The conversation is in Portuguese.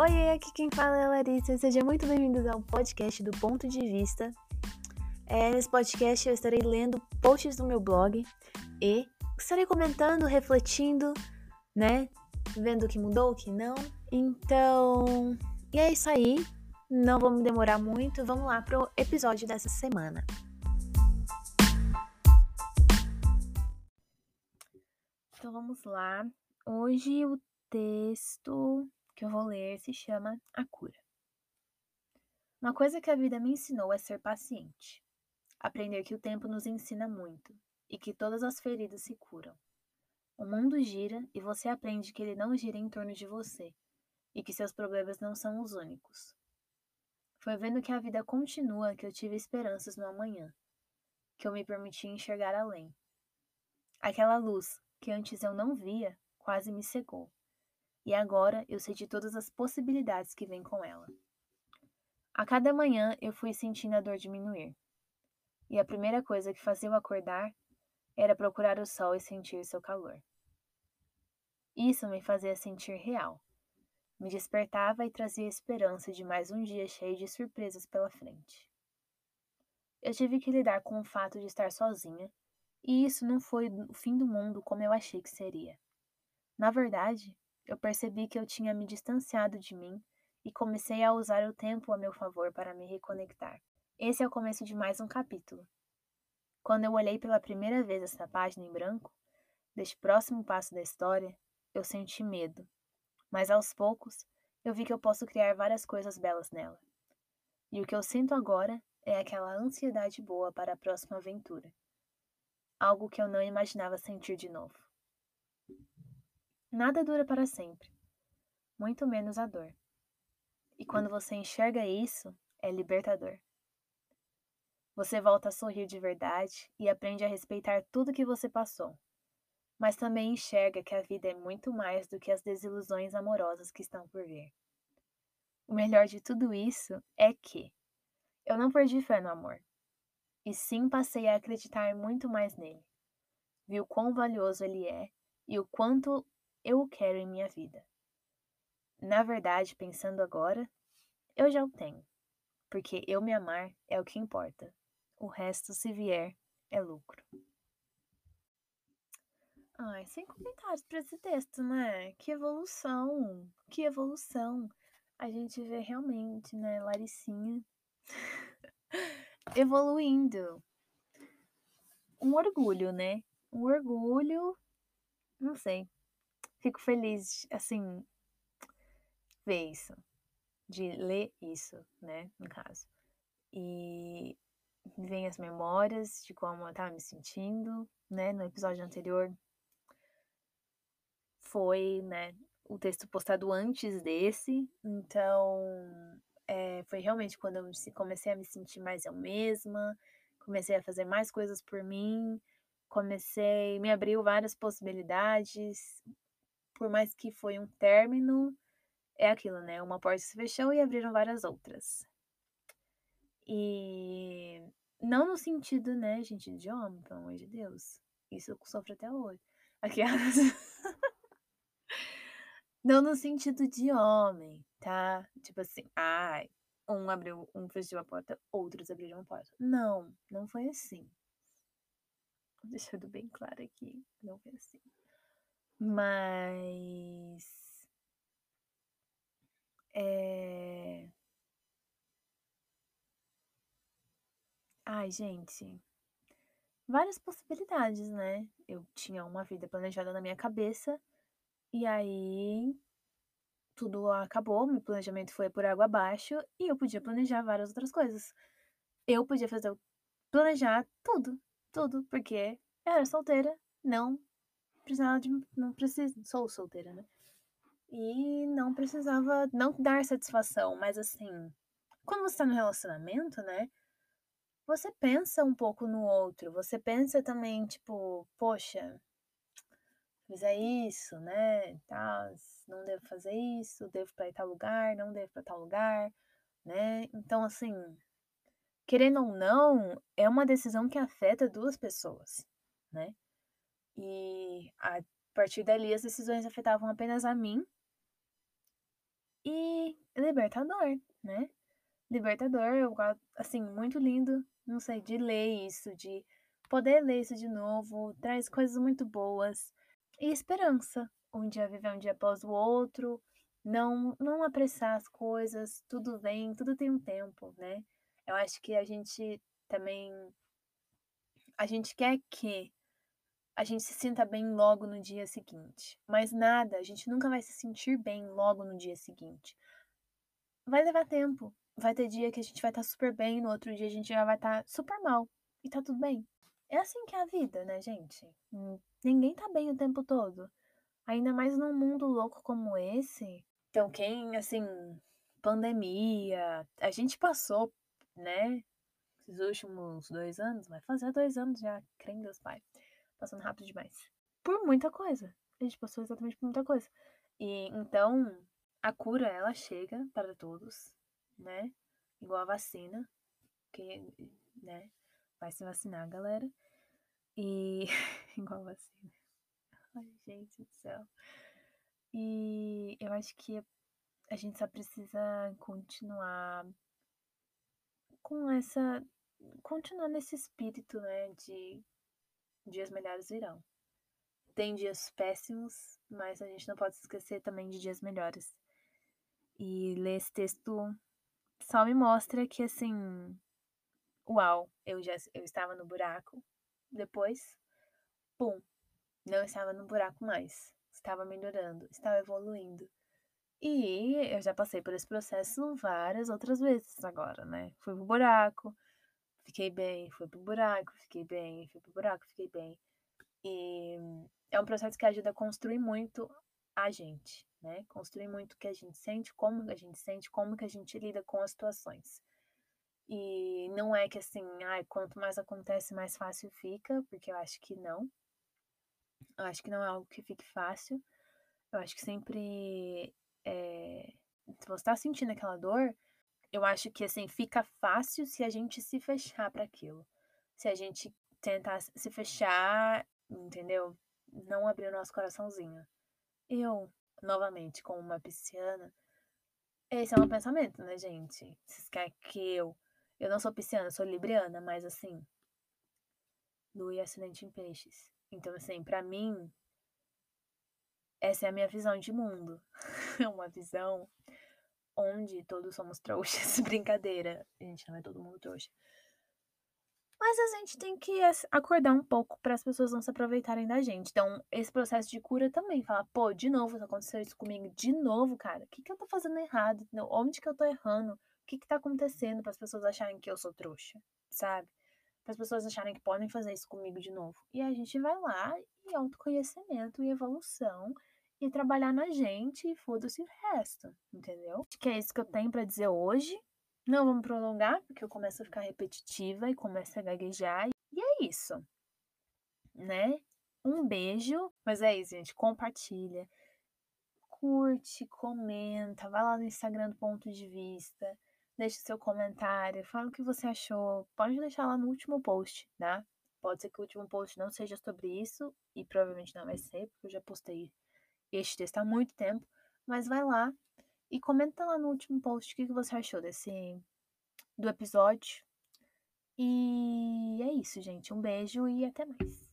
Oi, aqui quem fala é a Larissa. Seja muito bem-vindos ao podcast do Ponto de Vista. É, nesse podcast eu estarei lendo posts do meu blog e estarei comentando, refletindo, né? Vendo o que mudou, o que não. Então, e é isso aí. Não vamos demorar muito. Vamos lá pro episódio dessa semana. Então vamos lá. Hoje o texto que eu vou ler se chama A Cura. Uma coisa que a vida me ensinou é ser paciente. Aprender que o tempo nos ensina muito e que todas as feridas se curam. O mundo gira e você aprende que ele não gira em torno de você e que seus problemas não são os únicos. Foi vendo que a vida continua que eu tive esperanças no amanhã, que eu me permiti enxergar além. Aquela luz que antes eu não via quase me cegou e agora eu sei de todas as possibilidades que vêm com ela. A cada manhã eu fui sentindo a dor diminuir, e a primeira coisa que fazia eu acordar era procurar o sol e sentir seu calor. Isso me fazia sentir real, me despertava e trazia esperança de mais um dia cheio de surpresas pela frente. Eu tive que lidar com o fato de estar sozinha, e isso não foi o fim do mundo como eu achei que seria. Na verdade, eu percebi que eu tinha me distanciado de mim e comecei a usar o tempo a meu favor para me reconectar. Esse é o começo de mais um capítulo. Quando eu olhei pela primeira vez essa página em branco, deste próximo passo da história, eu senti medo. Mas aos poucos, eu vi que eu posso criar várias coisas belas nela. E o que eu sinto agora é aquela ansiedade boa para a próxima aventura. Algo que eu não imaginava sentir de novo. Nada dura para sempre, muito menos a dor. E quando você enxerga isso, é libertador. Você volta a sorrir de verdade e aprende a respeitar tudo que você passou. Mas também enxerga que a vida é muito mais do que as desilusões amorosas que estão por vir. O melhor de tudo isso é que eu não perdi fé no amor, e sim passei a acreditar muito mais nele. Vi o quão valioso ele é e o quanto eu o quero em minha vida. Na verdade, pensando agora, eu já o tenho, porque eu me amar é o que importa. O resto, se vier, é lucro. Ai, sem comentários para esse texto, né? Que evolução, que evolução. A gente vê realmente, né, Laricinha evoluindo. Um orgulho, né? Um orgulho, não sei, fico feliz, assim, ver isso, de ler isso, né, no caso. E vem as memórias de como eu tava me sentindo, né, no episódio anterior foi, né, o texto postado antes desse, então é, foi realmente quando eu comecei a me sentir mais eu mesma, comecei a fazer mais coisas por mim, comecei, me abriu várias possibilidades, por mais que foi um término, é aquilo, né? Uma porta se fechou e abriram várias outras. E não no sentido, né, gente, de homem, pelo amor de Deus. Isso eu sofro até hoje. Não no sentido de homem, tá? Tipo assim, ai, um abriu, um fechou a porta, outros abriram a porta. Não, não foi assim. Deixando bem claro aqui, não foi assim. Mas. É. Ai, gente. Várias possibilidades, né? Eu tinha uma vida planejada na minha cabeça, e aí tudo acabou, meu planejamento foi por água abaixo e eu podia planejar várias outras coisas. Eu podia fazer planejar tudo, tudo, porque eu era solteira, não precisava de. Não. Sou solteira, né? E não precisava não dar satisfação, mas assim, quando você tá no relacionamento, né? Você pensa um pouco no outro, você pensa também, tipo, poxa, fizer isso, né? Tá, não devo fazer isso, devo para tal lugar, não devo para tal lugar, né? Então, assim, querendo ou não, é uma decisão que afeta duas pessoas, né? E a partir dali as decisões afetavam apenas a mim. e libertador, né? Libertador, eu assim, muito lindo, não sei, de ler isso, de poder ler isso de novo, traz coisas muito boas e esperança. Um dia viver um dia após o outro, não não apressar as coisas, tudo vem, tudo tem um tempo, né? Eu acho que a gente também a gente quer que a gente se sinta bem logo no dia seguinte. Mas nada, a gente nunca vai se sentir bem logo no dia seguinte. Vai levar tempo. Vai ter dia que a gente vai estar tá super bem, no outro dia a gente já vai estar tá super mal. E tá tudo bem. É assim que é a vida, né, gente? Hum, ninguém tá bem o tempo todo. Ainda mais num mundo louco como esse. Então, quem, assim, pandemia, a gente passou, né? Esses últimos dois anos, vai fazer dois anos já, crendo Deus Pai passando rápido demais. Por muita coisa. A gente passou exatamente por muita coisa. E então, a cura, ela chega para todos, né? Igual a vacina, que, né? Vai se vacinar, galera. E. igual a vacina. Ai, gente do céu. E eu acho que a gente só precisa continuar com essa. continuar nesse espírito, né? De dias melhores virão. Tem dias péssimos, mas a gente não pode esquecer também de dias melhores. E ler esse texto só me mostra que, assim, uau, eu já eu estava no buraco. Depois, pum, não estava no buraco mais. Estava melhorando, estava evoluindo. E eu já passei por esse processo várias outras vezes agora, né? Fui pro buraco, fiquei bem, fui pro buraco, fiquei bem, fui pro buraco, fiquei bem. E é um processo que ajuda a construir muito a gente, né? Construir muito o que a gente sente, como a gente sente, como que a gente lida com as situações. E não é que assim, ai, quanto mais acontece, mais fácil fica, porque eu acho que não. Eu acho que não é algo que fique fácil. Eu acho que sempre é, se você tá sentindo aquela dor, eu acho que assim fica fácil se a gente se fechar para aquilo. Se a gente tentar se fechar, entendeu? Não abrir o nosso coraçãozinho. Eu, novamente, como uma pisciana, esse é um pensamento, né, gente? Vocês querem que eu. Eu não sou pisciana, sou libriana, mas assim. Lua e acidente em peixes. Então, assim, para mim, essa é a minha visão de mundo. É uma visão onde todos somos trouxas. Brincadeira, gente, não é todo mundo trouxa. Mas a gente tem que acordar um pouco para as pessoas não se aproveitarem da gente. Então, esse processo de cura também fala, pô, de novo aconteceu isso comigo, de novo, cara. O que, que eu tô fazendo errado? Onde que eu tô errando? O que que tá acontecendo para as pessoas acharem que eu sou trouxa, sabe? Para as pessoas acharem que podem fazer isso comigo de novo. E a gente vai lá e autoconhecimento e evolução e trabalhar na gente e foda-se o resto, entendeu? Acho que é isso que eu tenho para dizer hoje. Não vamos prolongar, porque eu começo a ficar repetitiva e começo a gaguejar. E é isso, né? Um beijo. Mas é isso, gente. Compartilha. Curte, comenta. Vai lá no Instagram do Ponto de Vista. Deixa seu comentário. Fala o que você achou. Pode deixar lá no último post, tá? Pode ser que o último post não seja sobre isso. E provavelmente não vai ser, porque eu já postei este texto há muito tempo, mas vai lá e comenta lá no último post o que você achou desse do episódio. E é isso, gente. Um beijo e até mais.